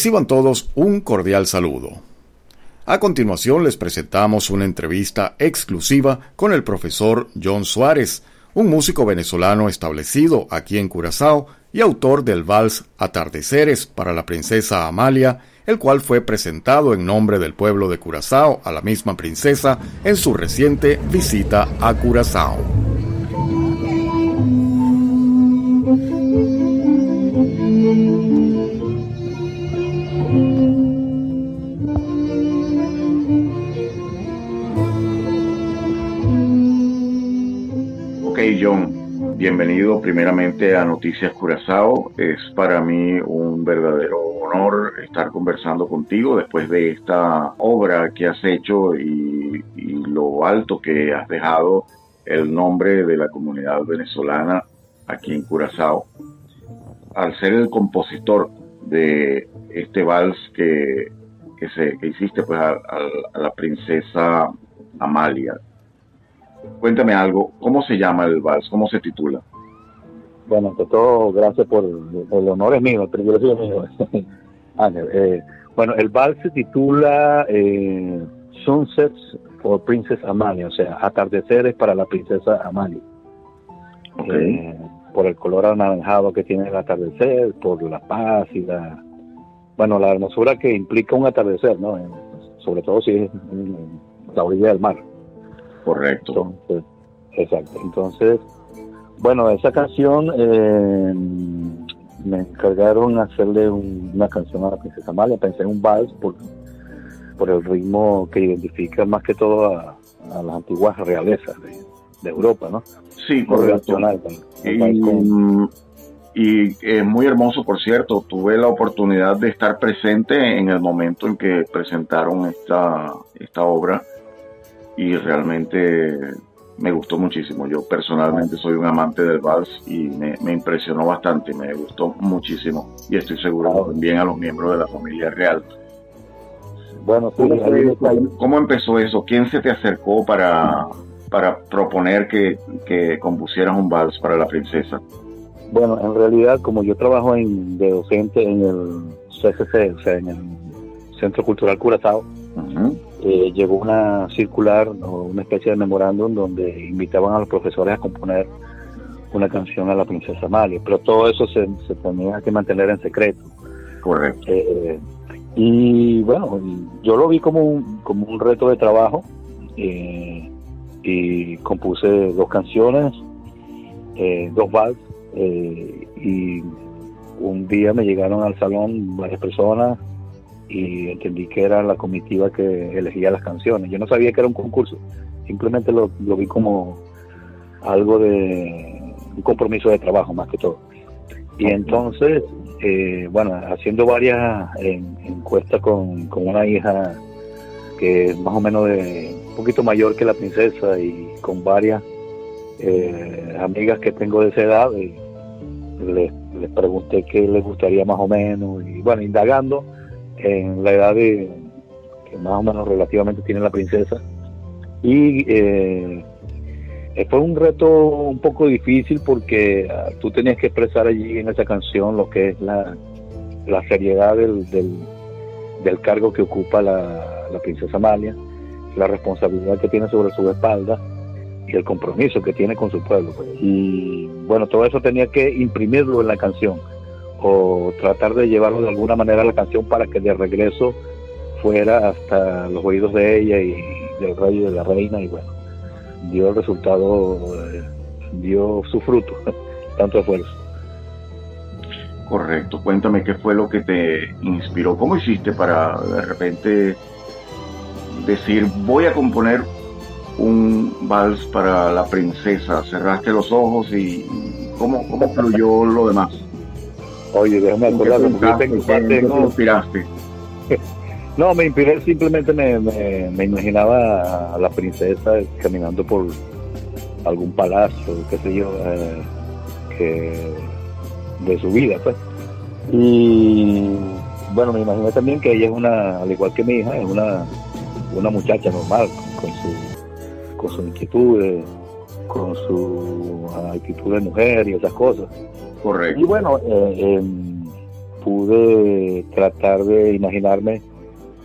Reciban todos un cordial saludo. A continuación les presentamos una entrevista exclusiva con el profesor John Suárez, un músico venezolano establecido aquí en Curazao y autor del vals Atardeceres para la princesa Amalia, el cual fue presentado en nombre del pueblo de Curazao a la misma princesa en su reciente visita a Curazao. Primeramente a Noticias Curazao. Es para mí un verdadero honor estar conversando contigo después de esta obra que has hecho y, lo alto que has dejado el nombre de la comunidad venezolana aquí en Curazao. Al ser el compositor de este vals que, se, hiciste pues a la princesa Amalia, Cuéntame algo, ¿cómo se llama el vals? ¿Cómo se titula? Bueno, ante todo, gracias por el honor es mío, el privilegio es mío. Ángel, eh, bueno, el vals se titula eh, Sunsets for Princess Amalia, o sea, atardeceres para la princesa Amalia. Eh, por el color anaranjado que tiene el atardecer, por la paz y la, bueno, la hermosura que implica un atardecer, ¿no? sobre todo si es en la orilla del mar. Correcto. exacto. Entonces, bueno, esa canción eh, me encargaron hacerle una canción a la princesa Amalia. Pensé en un vals por, por el ritmo que identifica más que todo a, las antiguas realezas de, Europa, ¿no? Sí, correcto. Y, es muy hermoso, por cierto. Tuve la oportunidad de estar presente en el momento en que presentaron esta, esta obra y realmente me gustó muchísimo. Yo personalmente soy un amante del vals y me, impresionó bastante, me gustó muchísimo y estoy seguro también a los miembros de la familia real. Bueno, ¿Cómo, empezó eso? ¿Quién se te acercó para, para proponer que, que compusieras un vals para la princesa? Bueno, en realidad, como yo trabajo en, de docente en el CCC, o sea, en el Centro Cultural Curazao, eh, llegó una circular o una especie de memorándum donde invitaban a los profesores a componer una canción a la princesa Amalia, pero todo eso se, tenía que mantener en secreto. Correcto. Eh, y bueno, yo lo vi como un, como un reto de trabajo eh, y compuse dos canciones, dos vals, y un día me llegaron al salón varias personas y entendí que era la comitiva que elegía las canciones. Yo no sabía que era un concurso, simplemente lo, vi como algo de un compromiso de trabajo más que todo. Y entonces, eh, bueno, haciendo varias encuestas con, una hija que es más o menos de un poquito mayor que la princesa y con varias eh, amigas que tengo de esa edad, y les, les pregunté qué les gustaría más o menos y bueno, indagando en la edad de, que más o menos relativamente tiene la princesa. Y eh, fue un reto un poco difícil porque ah, tú tenías que expresar allí en esa canción lo que es la, la seriedad del, del, cargo que ocupa la, la princesa Amalia, la responsabilidad que tiene sobre su espalda y el compromiso que tiene con su pueblo. Pues. Y bueno, todo eso tenía que imprimirlo en la canción o tratar de llevarlo de alguna manera a la canción para que de regreso fuera hasta los oídos de ella y del rey y de la reina y bueno, dio el resultado, eh, dio su fruto, tanto esfuerzo. Correcto, cuéntame qué fue lo que te inspiró, cómo hiciste para de repente decir voy a componer un vals para la princesa, cerraste los ojos y cómo, cómo fluyó lo demás. Oye, déjame acordar, no, inspiraste? no, me inspiré, simplemente me, me, imaginaba a la princesa caminando por algún palacio, qué sé yo, eh, que de su vida, pues. Y bueno, me imaginé también que ella es una, al igual que mi hija, es una, una muchacha normal, con su, con sus inquietudes, con su actitud de mujer y esas cosas. Correcto. Y bueno, eh, em, pude tratar de imaginarme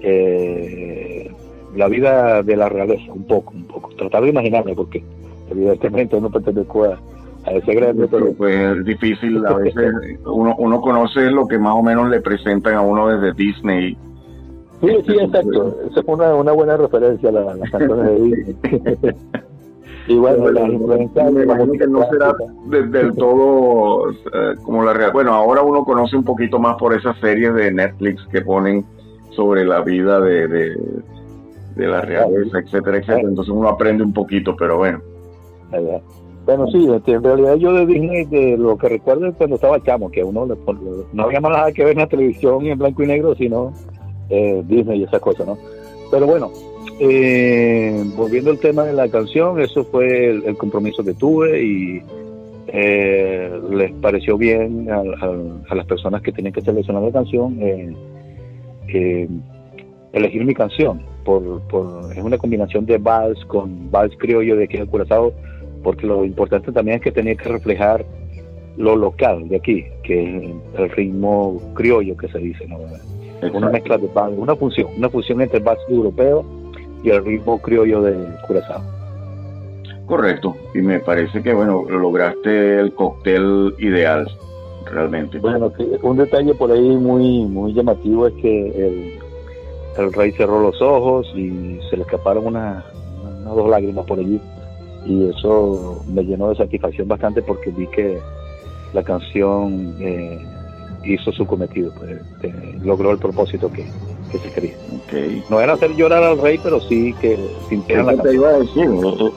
eh, la vida de la realeza, un poco, un poco. Tratar de imaginarme, porque evidentemente no pertenezco a, a ese grande, pero... Pues es difícil, a veces uno, uno conoce lo que más o menos le presentan a uno desde Disney. Sí, sí, exacto. Esa es una, una buena referencia a las canciones de Disney. y bueno, las influencias... Me imagino que no será del todo eh, como la realidad. Bueno, ahora uno conoce un poquito más por esas series de Netflix que ponen sobre la vida de, de, de la realeza, etcétera, etcétera. Entonces uno aprende un poquito, pero bueno. Bueno, sí, este, en realidad yo de Disney, de lo que recuerdo es cuando estaba chamo, que uno no había más nada que ver en la televisión en blanco y negro, sino eh, Disney y esas cosas, ¿no? Pero bueno, eh, volviendo al tema de la canción, eso fue el, compromiso que tuve y eh, les pareció bien a, las personas que tenían que seleccionar la canción elegir mi canción. Por, por, es una combinación de vals con vals criollo de aquí de Curazao porque lo importante también es que tenía que reflejar lo local de aquí, que es el ritmo criollo que se dice, ¿no? Una mezcla de una función, una función entre básico europeo y el ritmo criollo de Curazao. Correcto, y me parece que bueno, lograste el cóctel ideal, realmente. Bueno, un detalle por ahí muy muy llamativo es que el, el rey cerró los ojos y se le escaparon unas una, dos lágrimas por allí y eso me llenó de satisfacción bastante porque vi que la canción eh, hizo su cometido, pues, logró el propósito que, se quería. No era hacer llorar al rey, pero sí que sintiera la te iba a decir,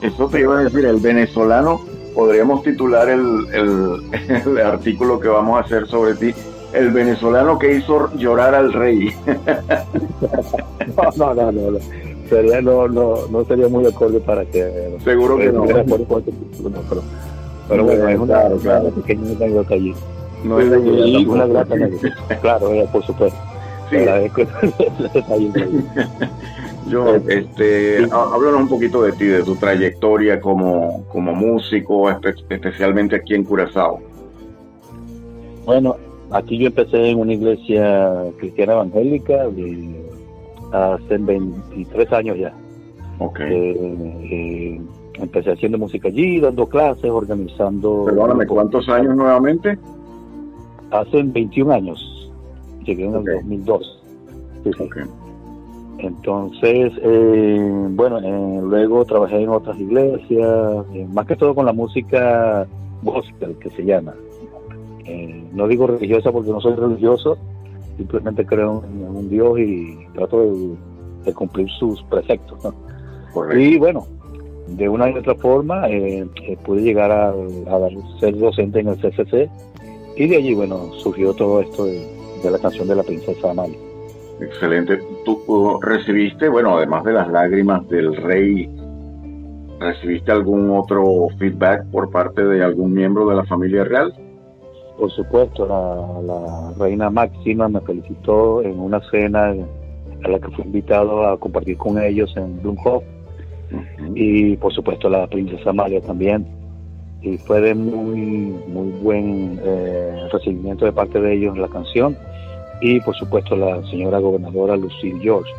eso te iba a decir, el venezolano, podríamos titular el, el, artículo que vamos a hacer sobre ti, el venezolano que hizo llorar al rey. no, no, no, no. Sería no, no, no sería muy acorde para que seguro que no, pero, bueno es una, claro, pequeña anécdota allí no es una grata claro por supuesto sí. yo este háblanos un poquito de ti de tu trayectoria como como músico especialmente aquí en Curazao bueno aquí yo empecé en una iglesia cristiana evangélica de hace 23 años ya. Okay. Eh, eh, empecé haciendo música allí, dando clases, organizando... Perdóname, ¿cuántos años nuevamente? Hace 21 años. Llegué en el 2002. Entonces, eh, bueno, luego trabajé en otras iglesias, más que todo con la música gospel, que se llama. no digo religiosa porque no soy religioso, simplemente creo en un Dios y trato de, cumplir sus preceptos. Y bueno, de una y otra forma eh, eh, pude llegar a, ser docente en el CCC y de allí, bueno, surgió todo esto de, la canción de la princesa Amalia. Excelente. ¿Tú recibiste, bueno, además de las lágrimas del rey, recibiste algún otro feedback por parte de algún miembro de la familia real? Por supuesto, la, reina Máxima me felicitó en una cena a la que fui invitado a compartir con ellos en Blumhof. Y por supuesto la princesa Amalia también. Y fue de muy, muy buen eh, recibimiento de parte de ellos la canción. Y por supuesto la señora gobernadora Lucille George,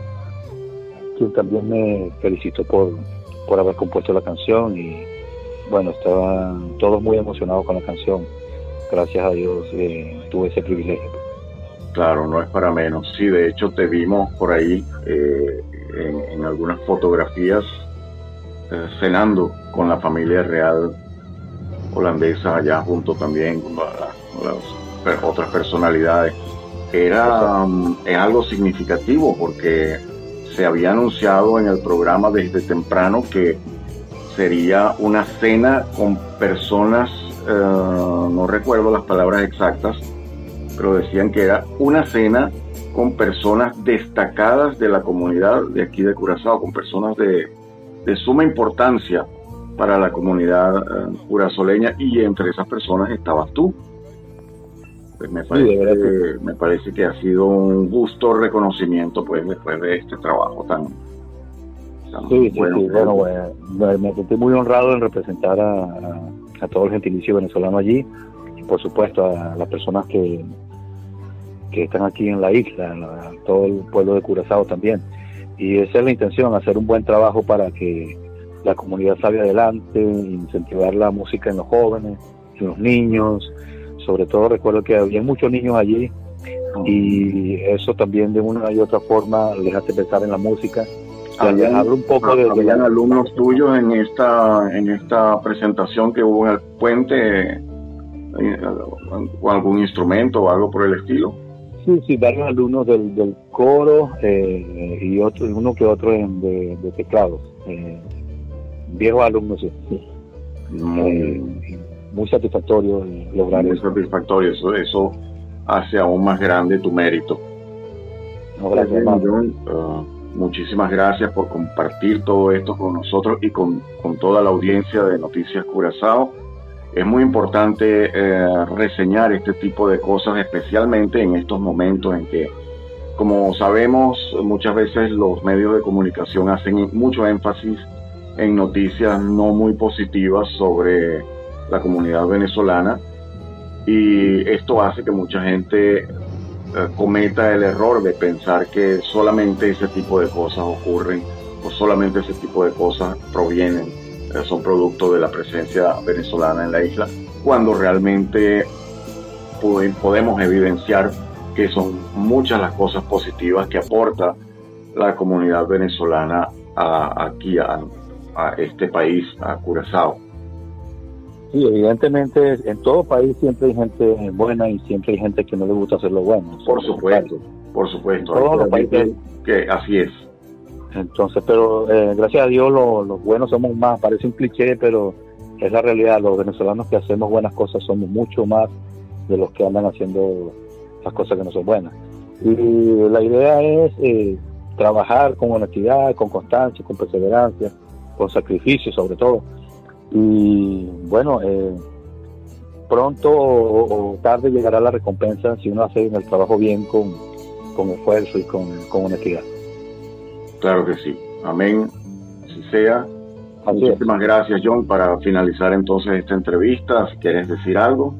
quien también me felicitó por, por haber compuesto la canción. Y bueno, estaban todos muy emocionados con la canción gracias a Dios eh, tuve ese privilegio. Claro, no es para menos. Sí, de hecho te vimos por ahí eh, en, algunas fotografías eh, cenando con la familia real holandesa allá junto también con, las otras personalidades. Era um, es algo significativo porque se había anunciado en el programa desde temprano que sería una cena con personas eh, no recuerdo las palabras exactas, pero decían que era una cena con personas destacadas de la comunidad de aquí de Curazao, con personas de, suma importancia para la comunidad uh, curazoleña y entre esas personas estabas tú. Pues me parece, que, me parece que ha sido un gusto reconocimiento pues después de este trabajo tan, sí, bueno. bueno, me sentí muy honrado en representar a, a todo el gentilicio venezolano allí y por supuesto a las personas que, que están aquí en la isla, en todo el pueblo de Curazao también. Y esa es la intención, hacer un buen trabajo para que la comunidad salga adelante, incentivar la música en los jóvenes, en los niños. Sobre todo recuerdo que había muchos niños allí y eso también de una y otra forma les hace pensar en la música. Hablo un poco de, ¿Habían alumnos tuyos en esta en esta presentación que hubo en el puente eh, o algún instrumento o algo por el estilo? Sí, sí, varios alumnos del, del coro eh, y otro, uno que otro en, de, de teclados. Eh, viejos alumnos, sí. Muy, satisfactorio lograr muy satisfactorio, eso, eso hace aún más grande tu mérito. gracias, uh, muchísimas gracias por compartir todo esto con nosotros y con, con toda la audiencia de Noticias Curazao. Es muy importante eh, reseñar este tipo de cosas, especialmente en estos momentos en que, como sabemos, muchas veces los medios de comunicación hacen mucho énfasis en noticias no muy positivas sobre la comunidad venezolana. Y esto hace que mucha gente eh, cometa el error de pensar que solamente ese tipo de cosas ocurren o solamente ese tipo de cosas provienen eh, son producto de la presencia venezolana en la isla, cuando realmente podemos evidenciar que son muchas las cosas positivas que aporta la comunidad venezolana aquí a, este país, a Curazao. Sí, evidentemente en todo país siempre hay gente buena y siempre hay gente que no le gusta hacer lo bueno. Por supuesto, por supuesto. Todos los países que así es. Entonces, pero eh, gracias a Dios los buenos somos más, parece un cliché, pero es la realidad, los venezolanos que hacemos buenas cosas somos mucho más de los que andan haciendo las cosas que no son buenas. Y la idea es eh, trabajar con honestidad, con constancia, con perseverancia, con sacrificio sobre todo. Y bueno, eh, pronto o, tarde llegará la recompensa si uno hace el trabajo bien con, con esfuerzo y con honestidad. Claro que sí. Amén. Si sea. Muchísimas gracias, John, para finalizar entonces esta entrevista. Si quieres decir algo.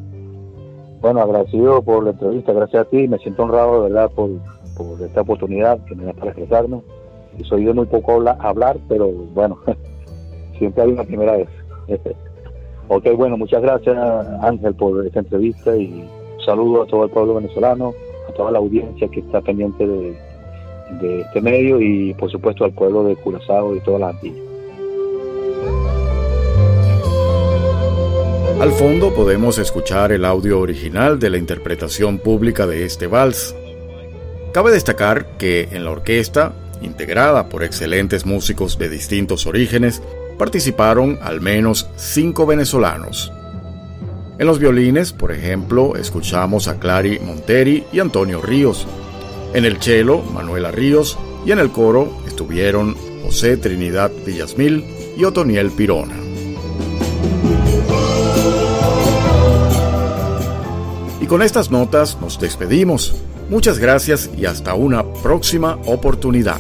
Bueno, agradecido por la entrevista, gracias a ti. Me siento honrado, de verdad, por, por esta oportunidad que me das para expresarme. Soy de muy poco hablar, pero bueno, siempre hay una primera vez. ok, bueno, muchas gracias, Ángel, por esta entrevista y saludo a todo el pueblo venezolano, a toda la audiencia que está pendiente de de este medio y por supuesto al pueblo de Curazao y todas las Antillas. Al fondo podemos escuchar el audio original de la interpretación pública de este vals. Cabe destacar que en la orquesta, integrada por excelentes músicos de distintos orígenes, participaron al menos cinco venezolanos. En los violines, por ejemplo, escuchamos a Clary Monteri y Antonio Ríos, en el cello, Manuela Ríos, y en el coro estuvieron José Trinidad Villasmil y Otoniel Pirona. Y con estas notas nos despedimos. Muchas gracias y hasta una próxima oportunidad.